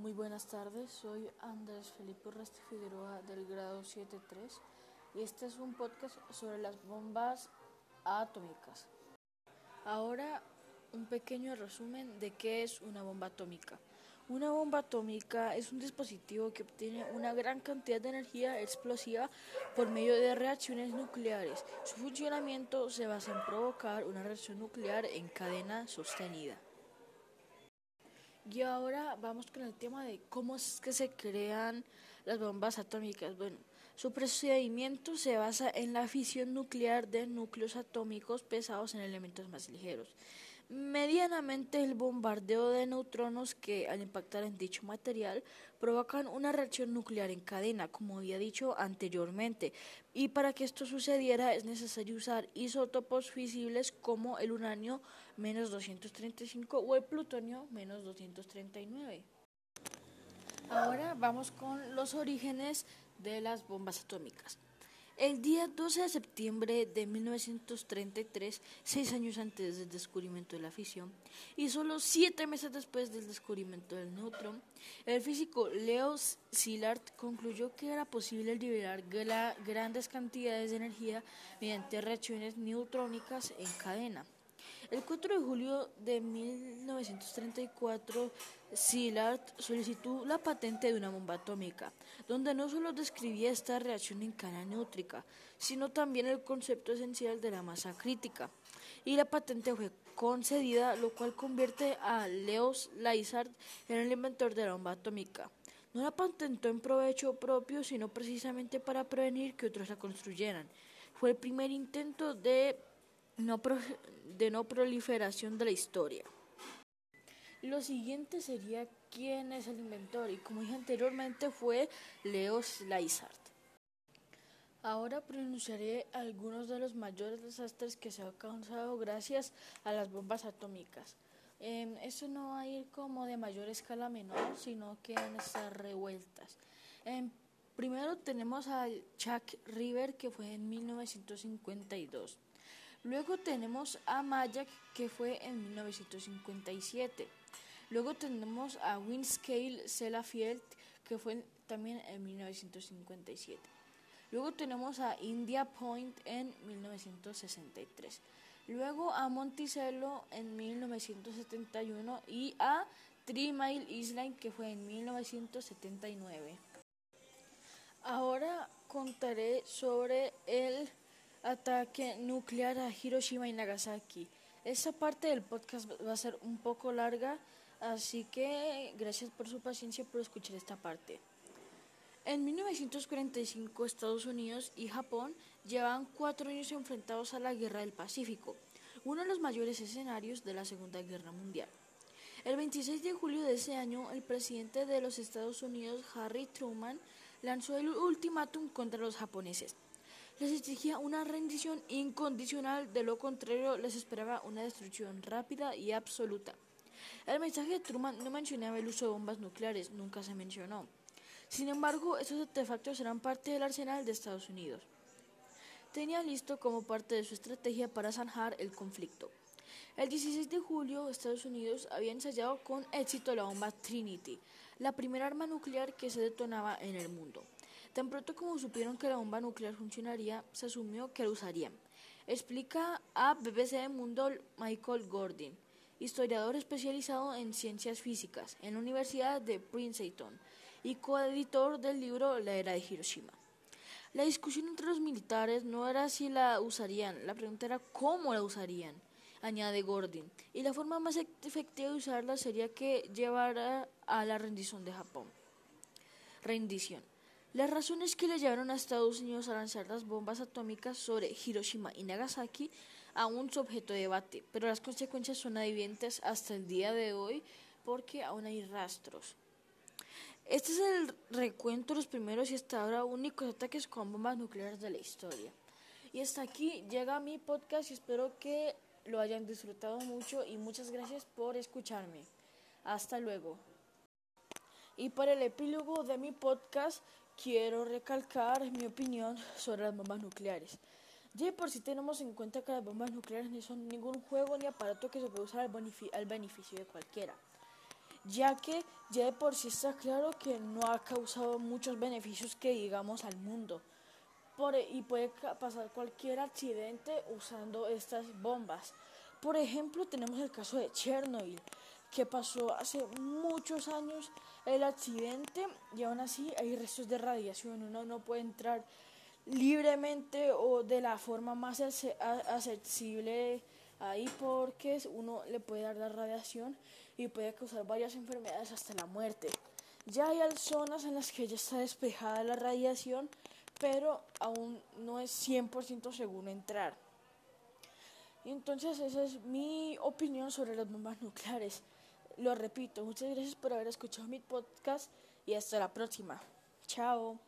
Muy buenas tardes, soy Andrés Felipe Resti Figueroa del grado 7.3 y este es un podcast sobre las bombas atómicas. Ahora un pequeño resumen de qué es una bomba atómica. Una bomba atómica es un dispositivo que obtiene una gran cantidad de energía explosiva por medio de reacciones nucleares. Su funcionamiento se basa en provocar una reacción nuclear en cadena sostenida. Y ahora vamos con el tema de cómo es que se crean las bombas atómicas. Bueno, su procedimiento se basa en la fisión nuclear de núcleos atómicos pesados en elementos más ligeros medianamente el bombardeo de neutrones que al impactar en dicho material provocan una reacción nuclear en cadena, como había dicho anteriormente. Y para que esto sucediera es necesario usar isótopos fisibles como el uranio menos 235 o el plutonio menos 239. Ahora vamos con los orígenes de las bombas atómicas. El día 12 de septiembre de 1933, seis años antes del descubrimiento de la fisión y solo siete meses después del descubrimiento del neutrón, el físico Leo Szilard concluyó que era posible liberar grandes cantidades de energía mediante reacciones neutrónicas en cadena. El 4 de julio de 1934, Szilard solicitó la patente de una bomba atómica, donde no solo describía esta reacción en cadena neutrónica, sino también el concepto esencial de la masa crítica. Y la patente fue concedida, lo cual convierte a Leo Szilard en el inventor de la bomba atómica. No la patentó en provecho propio, sino precisamente para prevenir que otros la construyeran. Fue el primer intento de no, de no proliferación de la historia. Lo siguiente sería quién es el inventor y como dije anteriormente fue Leo Szilard. Ahora pronunciaré algunos de los mayores desastres que se han causado gracias a las bombas atómicas. Eh, esto no va a ir como de mayor escala menor, sino que van a estar revueltas. Em, primero tenemos a Chuck River, que fue en 1952. Luego tenemos a Mayak, que fue en 1957. Luego tenemos a Windscale Sellafield, que fue también en 1957. Luego tenemos a India Point en 1963. Luego a Monticello en 1971 y a Three Mile Island que fue en 1979. Ahora contaré sobre el ataque nuclear a Hiroshima y Nagasaki. Esta parte del podcast va a ser un poco larga, así que gracias por su paciencia por escuchar esta parte. En 1945 Estados Unidos y Japón llevaban cuatro años enfrentados a la Guerra del Pacífico, uno de los mayores escenarios de la Segunda Guerra Mundial. El 26 de julio de ese año, el presidente de los Estados Unidos, Harry Truman, lanzó el ultimátum contra los japoneses les exigía una rendición incondicional, de lo contrario les esperaba una destrucción rápida y absoluta. El mensaje de Truman no mencionaba el uso de bombas nucleares, nunca se mencionó. Sin embargo, estos artefactos eran parte del arsenal de Estados Unidos. Tenía listo como parte de su estrategia para zanjar el conflicto. El 16 de julio, Estados Unidos había ensayado con éxito la bomba Trinity, la primera arma nuclear que se detonaba en el mundo. Tan pronto como supieron que la bomba nuclear funcionaría, se asumió que la usarían. Explica a BBC Mundo Michael Gordon, historiador especializado en ciencias físicas en la Universidad de Princeton y coeditor del libro La era de Hiroshima. La discusión entre los militares no era si la usarían, la pregunta era cómo la usarían, añade Gordon, y la forma más efectiva de usarla sería que llevara a la rendición de Japón. Rendición. Las razones que le llevaron a Estados Unidos a lanzar las bombas atómicas sobre Hiroshima y Nagasaki aún son objeto de debate, pero las consecuencias son evidentes hasta el día de hoy porque aún hay rastros. Este es el recuento de los primeros y hasta ahora únicos ataques con bombas nucleares de la historia. Y hasta aquí llega mi podcast y espero que lo hayan disfrutado mucho y muchas gracias por escucharme. Hasta luego. Y para el epílogo de mi podcast quiero recalcar mi opinión sobre las bombas nucleares. Ya por si tenemos en cuenta que las bombas nucleares no son ningún juego ni aparato que se puede usar al, beneficio de cualquiera. ya que ya de por sí está claro que no ha causado muchos beneficios que digamos al mundo. Por, e, y puede pasar cualquier accidente usando estas bombas. Por ejemplo, tenemos el caso de Chernobyl, que pasó hace muchos años el accidente y aún así hay restos de radiación. Uno no puede entrar libremente o de la forma más accesible ahí porque uno le puede dar la radiación y puede causar varias enfermedades hasta la muerte. Ya hay zonas en las que ya está despejada la radiación, pero aún no es 100% seguro entrar. Entonces esa es mi opinión sobre las bombas nucleares. Lo repito, muchas gracias por haber escuchado mi podcast y hasta la próxima. Chao.